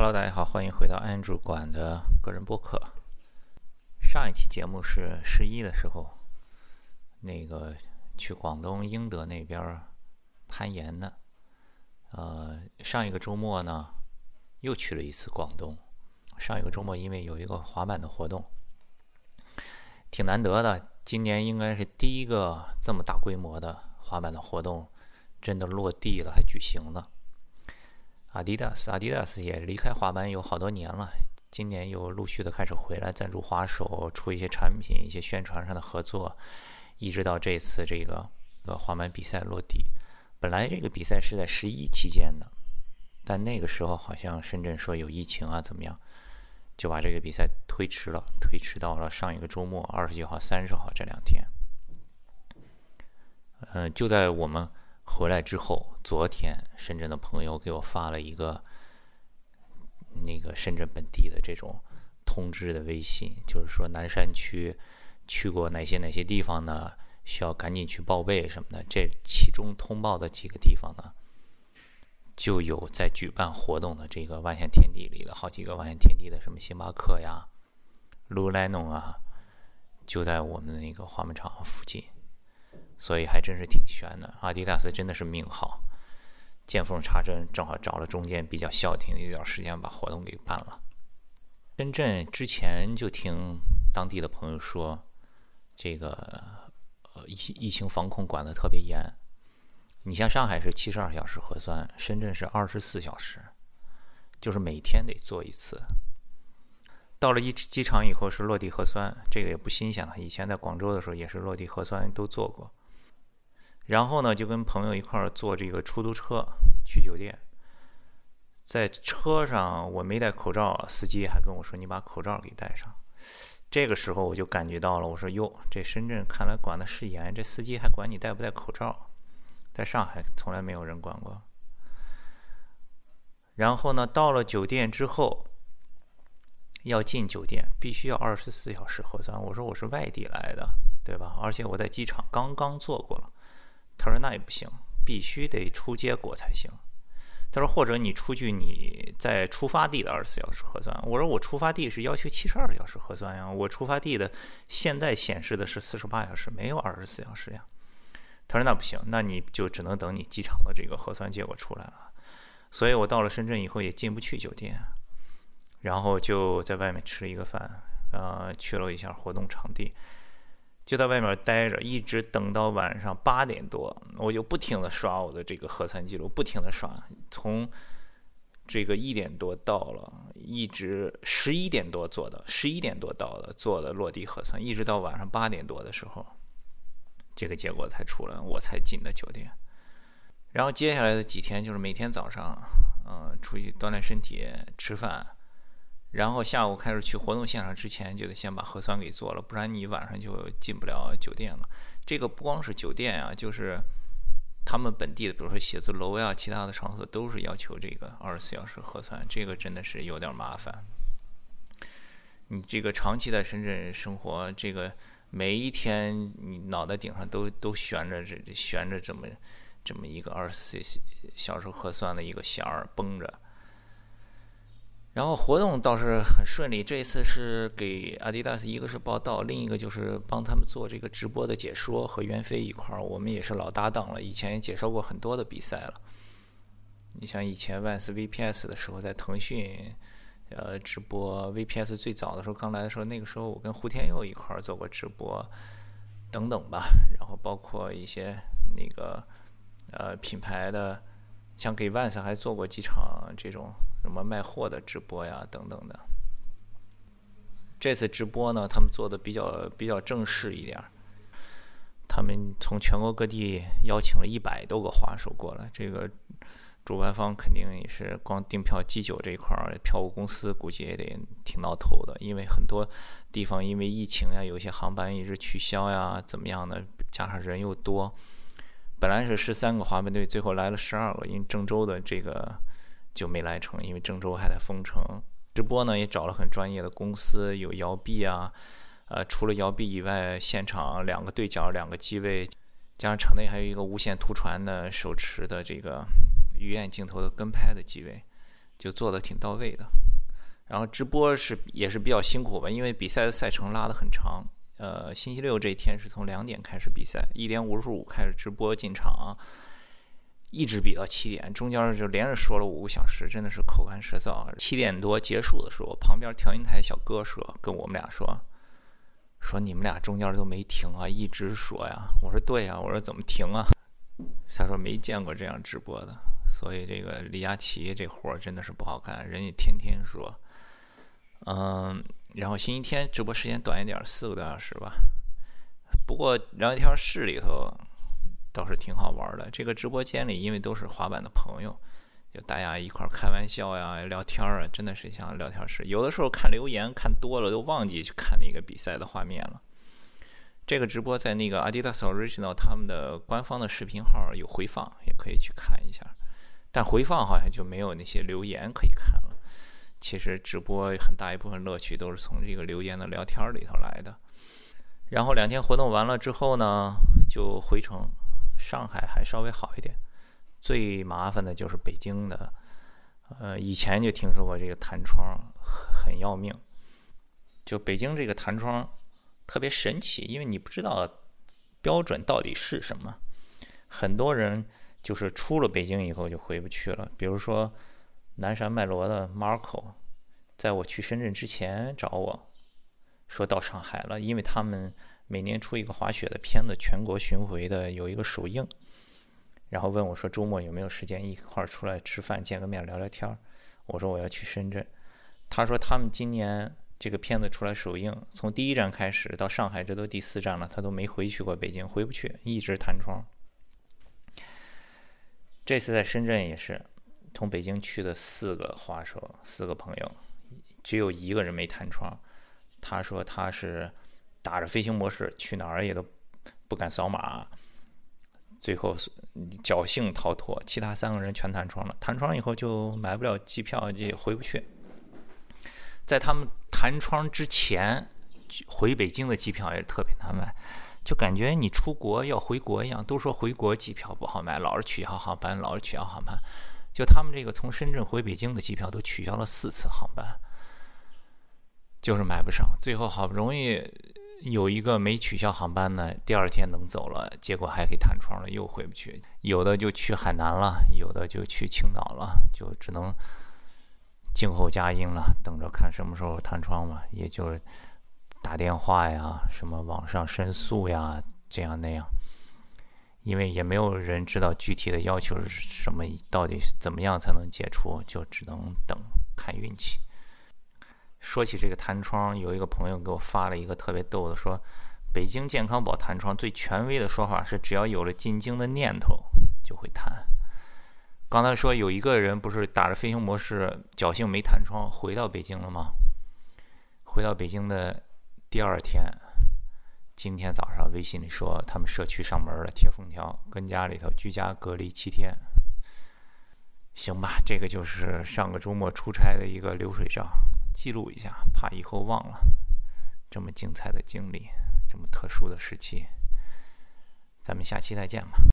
Hello，大家好，欢迎回到 Andrew 馆的个人播客。上一期节目是十一的时候，那个去广东英德那边攀岩呢。呃，上一个周末呢，又去了一次广东。上一个周末因为有一个滑板的活动，挺难得的。今年应该是第一个这么大规模的滑板的活动，真的落地了，还举行了。阿迪达斯，阿迪达斯也离开滑板有好多年了，今年又陆续的开始回来赞助滑手，出一些产品，一些宣传上的合作，一直到这次这个呃滑板比赛落地。本来这个比赛是在十一期间的，但那个时候好像深圳说有疫情啊，怎么样，就把这个比赛推迟了，推迟到了上一个周末，二十九号、三十号这两天。嗯，就在我们。回来之后，昨天深圳的朋友给我发了一个那个深圳本地的这种通知的微信，就是说南山区去过哪些哪些地方呢？需要赶紧去报备什么的。这其中通报的几个地方呢，就有在举办活动的这个万象天地里的好几个万象天地的什么星巴克呀、Lululemon 啊，就在我们的那个滑板场附近。所以还真是挺悬的。阿迪达斯真的是命好，见缝插针，正好找了中间比较消停的一段时间，把活动给办了。深圳之前就听当地的朋友说，这个呃疫疫情防控管的特别严。你像上海是七十二小时核酸，深圳是二十四小时，就是每天得做一次。到了一机场以后是落地核酸，这个也不新鲜了。以前在广州的时候也是落地核酸都做过。然后呢，就跟朋友一块儿坐这个出租车去酒店，在车上我没戴口罩，司机还跟我说：“你把口罩给戴上。”这个时候我就感觉到了，我说：“哟，这深圳看来管的是严，这司机还管你戴不戴口罩，在上海从来没有人管过。”然后呢，到了酒店之后，要进酒店必须要二十四小时核酸。我说我是外地来的，对吧？而且我在机场刚刚做过了。他说：“那也不行，必须得出结果才行。”他说：“或者你出具你在出发地的二十四小时核酸。”我说：“我出发地是要求七十二小时核酸呀，我出发地的现在显示的是四十八小时，没有二十四小时呀。”他说：“那不行，那你就只能等你机场的这个核酸结果出来了。”所以我到了深圳以后也进不去酒店，然后就在外面吃了一个饭，呃，去了一下活动场地。就在外面待着，一直等到晚上八点多，我就不停的刷我的这个核酸记录，不停的刷，从这个一点多到了，一直十一点多做的，十一点多到了做的落地核酸，一直到晚上八点多的时候，这个结果才出来，我才进的酒店。然后接下来的几天就是每天早上，嗯，出去锻炼身体，吃饭。然后下午开始去活动现场之前，就得先把核酸给做了，不然你晚上就进不了酒店了。这个不光是酒店啊，就是他们本地的，比如说写字楼呀，其他的场所都是要求这个二十四小时核酸。这个真的是有点麻烦。你这个长期在深圳生活，这个每一天你脑袋顶上都都悬着这悬着这么这么一个二十四小时核酸的一个弦儿绷着。然后活动倒是很顺利，这一次是给阿迪达斯，一个是报道，另一个就是帮他们做这个直播的解说，和袁飞一块儿，我们也是老搭档了，以前也介绍过很多的比赛了。你像以前万斯 VPS 的时候，在腾讯呃直播 VPS 最早的时候刚来的时候，那个时候我跟胡天佑一块儿做过直播等等吧，然后包括一些那个呃品牌的，像给万斯还做过几场这种。什么卖货的直播呀，等等的。这次直播呢，他们做的比较比较正式一点他们从全国各地邀请了一百多个滑手过来，这个主办方肯定也是光订票、机酒这一块儿，票务公司估计也得挺挠头的，因为很多地方因为疫情呀，有些航班一直取消呀，怎么样的，加上人又多，本来是十三个滑板队，最后来了十二个，因为郑州的这个。就没来成，因为郑州还在封城。直播呢也找了很专业的公司，有摇臂啊，呃，除了摇臂以外，现场两个对角、两个机位，加上场内还有一个无线图传的手持的这个鱼眼镜头的跟拍的机位，就做的挺到位的。然后直播是也是比较辛苦吧，因为比赛的赛程拉得很长。呃，星期六这一天是从两点开始比赛，一点五十五开始直播进场，一直比到七点，中间就连着说了五个小时，真的是口干舌燥。七点多结束的时候，旁边调音台小哥说跟我们俩说，说你们俩中间都没停啊，一直说呀。我说对呀，我说怎么停啊？他说没见过这样直播的，所以这个李佳琦这活儿真的是不好干，人家天天说。嗯，然后星期天直播时间短一点，四个多小时吧。不过聊天室里头倒是挺好玩的。这个直播间里，因为都是滑板的朋友，就大家一块开玩笑呀、聊天啊，真的是像聊天室。有的时候看留言看多了，都忘记去看那个比赛的画面了。这个直播在那个 Adidas Original 他们的官方的视频号有回放，也可以去看一下。但回放好像就没有那些留言可以看。其实直播很大一部分乐趣都是从这个留言的聊天里头来的。然后两天活动完了之后呢，就回城。上海还稍微好一点，最麻烦的就是北京的。呃，以前就听说过这个弹窗很要命。就北京这个弹窗特别神奇，因为你不知道标准到底是什么。很多人就是出了北京以后就回不去了。比如说。南山脉罗的 Marco，在我去深圳之前找我，说到上海了，因为他们每年出一个滑雪的片子，全国巡回的有一个首映，然后问我说周末有没有时间一块儿出来吃饭见个面聊聊天儿。我说我要去深圳，他说他们今年这个片子出来首映，从第一站开始到上海，这都第四站了，他都没回去过北京，回不去，一直弹窗。这次在深圳也是。从北京去的四个滑手，四个朋友，只有一个人没弹窗。他说他是打着飞行模式，去哪儿也都不敢扫码，最后侥幸逃脱。其他三个人全弹窗了，弹窗以后就买不了机票，也回不去。在他们弹窗之前，回北京的机票也特别难买，就感觉你出国要回国一样。都说回国机票不好买，老是取消航班，老是取消航班。就他们这个从深圳回北京的机票都取消了四次航班，就是买不上。最后好不容易有一个没取消航班呢，第二天能走了，结果还给弹窗了，又回不去。有的就去海南了，有的就去青岛了，就只能静候佳音了，等着看什么时候弹窗吧。也就打电话呀，什么网上申诉呀，这样那样。因为也没有人知道具体的要求是什么，到底怎么样才能解除，就只能等看运气。说起这个弹窗，有一个朋友给我发了一个特别逗的，说北京健康宝弹窗最权威的说法是，只要有了进京的念头就会弹。刚才说有一个人不是打着飞行模式侥幸没弹窗回到北京了吗？回到北京的第二天。今天早上微信里说他们社区上门了，贴封条，跟家里头居家隔离七天。行吧，这个就是上个周末出差的一个流水账，记录一下，怕以后忘了。这么精彩的经历，这么特殊的时期，咱们下期再见吧。